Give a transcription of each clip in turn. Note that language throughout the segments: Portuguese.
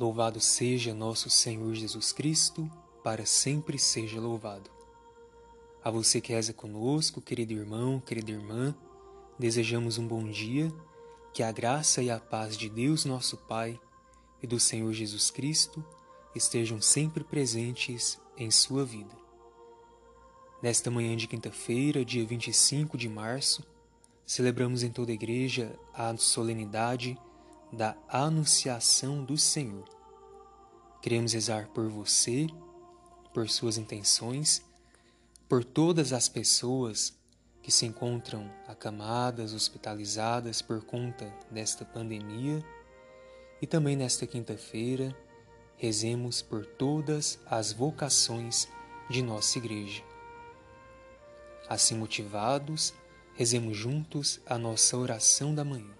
Louvado seja nosso Senhor Jesus Cristo, para sempre seja louvado. A você que reza conosco, querido irmão, querida irmã, desejamos um bom dia, que a graça e a paz de Deus nosso Pai e do Senhor Jesus Cristo estejam sempre presentes em sua vida. Nesta manhã de quinta-feira, dia 25 de março, celebramos em toda a igreja a solenidade da Anunciação do Senhor. Queremos rezar por você, por suas intenções, por todas as pessoas que se encontram acamadas, hospitalizadas por conta desta pandemia. E também nesta quinta-feira, rezemos por todas as vocações de nossa igreja. Assim motivados, rezemos juntos a nossa oração da manhã.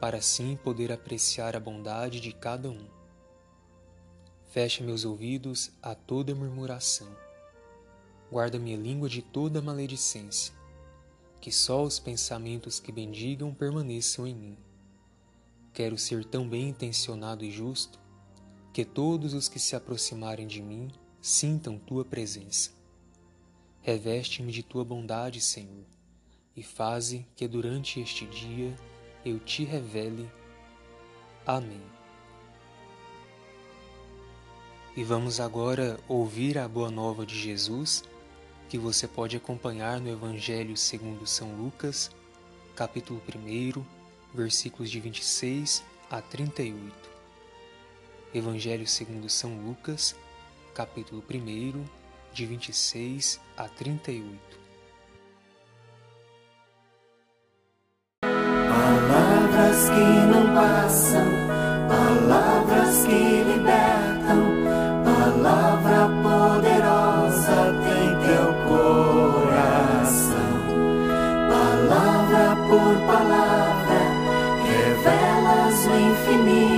para assim poder apreciar a bondade de cada um. Fecha meus ouvidos a toda murmuração. Guarda minha língua de toda maledicência. Que só os pensamentos que bendigam permaneçam em mim. Quero ser tão bem intencionado e justo que todos os que se aproximarem de mim sintam tua presença. Reveste-me de tua bondade, Senhor, e faze que durante este dia eu te revele. Amém. E vamos agora ouvir a boa nova de Jesus, que você pode acompanhar no Evangelho segundo São Lucas, capítulo 1, versículos de 26 a 38. Evangelho segundo São Lucas, capítulo 1, de 26 a 38. Infinito.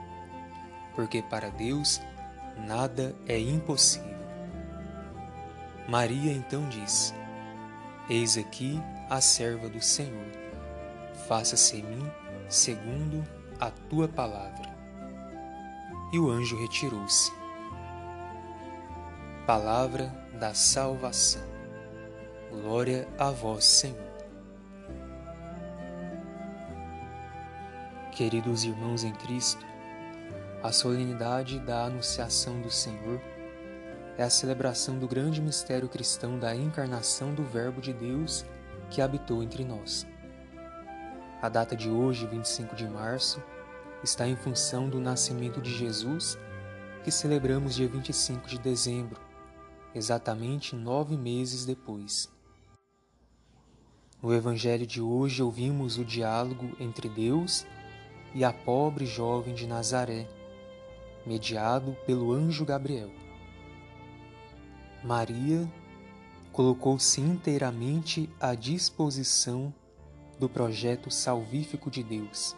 porque para Deus nada é impossível. Maria então disse: Eis aqui a serva do Senhor, faça-se em mim segundo a tua palavra. E o anjo retirou-se. Palavra da salvação. Glória a vós, Senhor. Queridos irmãos em Cristo, a solenidade da Anunciação do Senhor é a celebração do grande mistério cristão da encarnação do Verbo de Deus que habitou entre nós. A data de hoje, 25 de março, está em função do nascimento de Jesus, que celebramos dia 25 de dezembro, exatamente nove meses depois. No Evangelho de hoje ouvimos o diálogo entre Deus e a pobre jovem de Nazaré, mediado pelo anjo Gabriel. Maria colocou-se inteiramente à disposição do projeto salvífico de Deus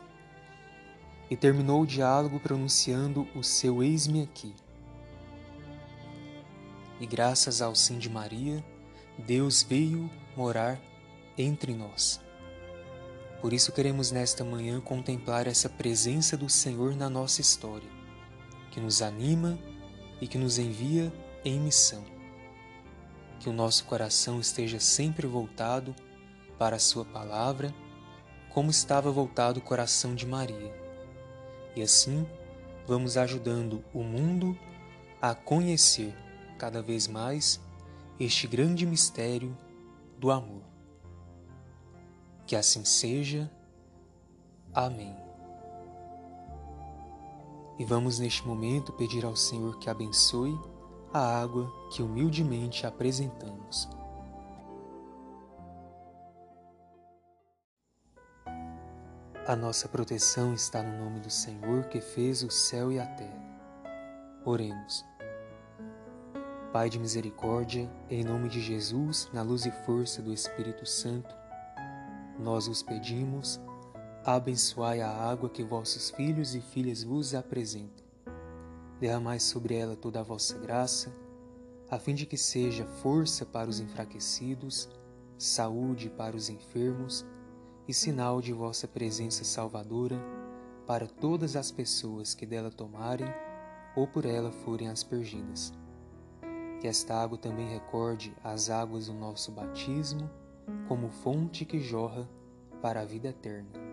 e terminou o diálogo pronunciando o seu eis-me aqui. E graças ao sim de Maria, Deus veio morar entre nós. Por isso queremos nesta manhã contemplar essa presença do Senhor na nossa história, que nos anima e que nos envia em missão. Que o nosso coração esteja sempre voltado para a Sua palavra, como estava voltado o coração de Maria. E assim vamos ajudando o mundo a conhecer cada vez mais este grande mistério do amor. Que assim seja. Amém. E vamos neste momento pedir ao Senhor que abençoe a água que humildemente apresentamos. A nossa proteção está no nome do Senhor que fez o céu e a terra. Oremos. Pai de misericórdia, em nome de Jesus, na luz e força do Espírito Santo, nós os pedimos, abençoai a água que vossos filhos e filhas vos apresentam. Derramai sobre ela toda a vossa graça, a fim de que seja força para os enfraquecidos, saúde para os enfermos e sinal de vossa presença salvadora para todas as pessoas que dela tomarem ou por ela forem aspergidas. Que esta água também recorde as águas do nosso batismo como fonte que jorra para a vida eterna.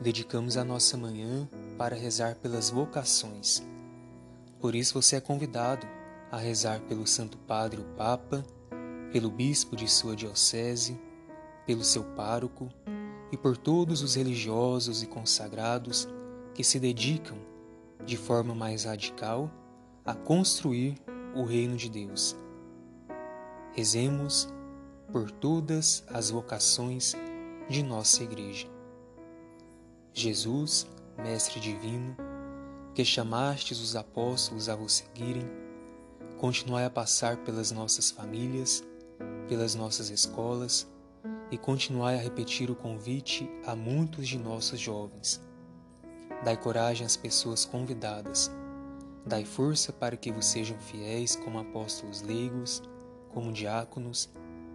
dedicamos a nossa manhã para rezar pelas vocações. Por isso você é convidado a rezar pelo Santo Padre, o Papa, pelo bispo de sua diocese, pelo seu pároco e por todos os religiosos e consagrados que se dedicam de forma mais radical a construir o reino de Deus. Rezemos por todas as vocações de nossa Igreja. Jesus, Mestre Divino, que chamastes os apóstolos a vos seguirem, continuai a passar pelas nossas famílias, pelas nossas escolas e continuai a repetir o convite a muitos de nossos jovens. Dai coragem às pessoas convidadas. Dai força para que vos sejam fiéis como apóstolos leigos, como diáconos,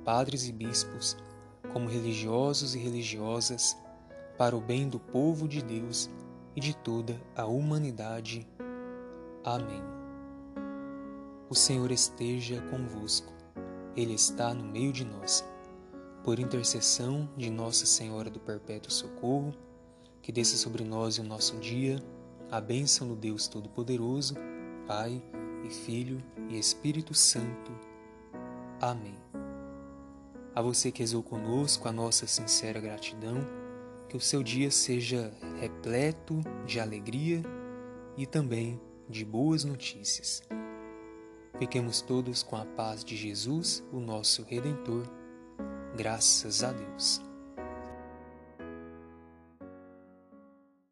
padres e bispos, como religiosos e religiosas, para o bem do povo de Deus e de toda a humanidade. Amém. O Senhor esteja convosco, Ele está no meio de nós. Por intercessão de Nossa Senhora do Perpétuo Socorro, que desça sobre nós o nosso dia, a bênção do Deus Todo-Poderoso, Pai e Filho e Espírito Santo. Amém. A você que rezou conosco, a nossa sincera gratidão, que o seu dia seja repleto de alegria e também de boas notícias. Fiquemos todos com a paz de Jesus, o nosso Redentor. Graças a Deus.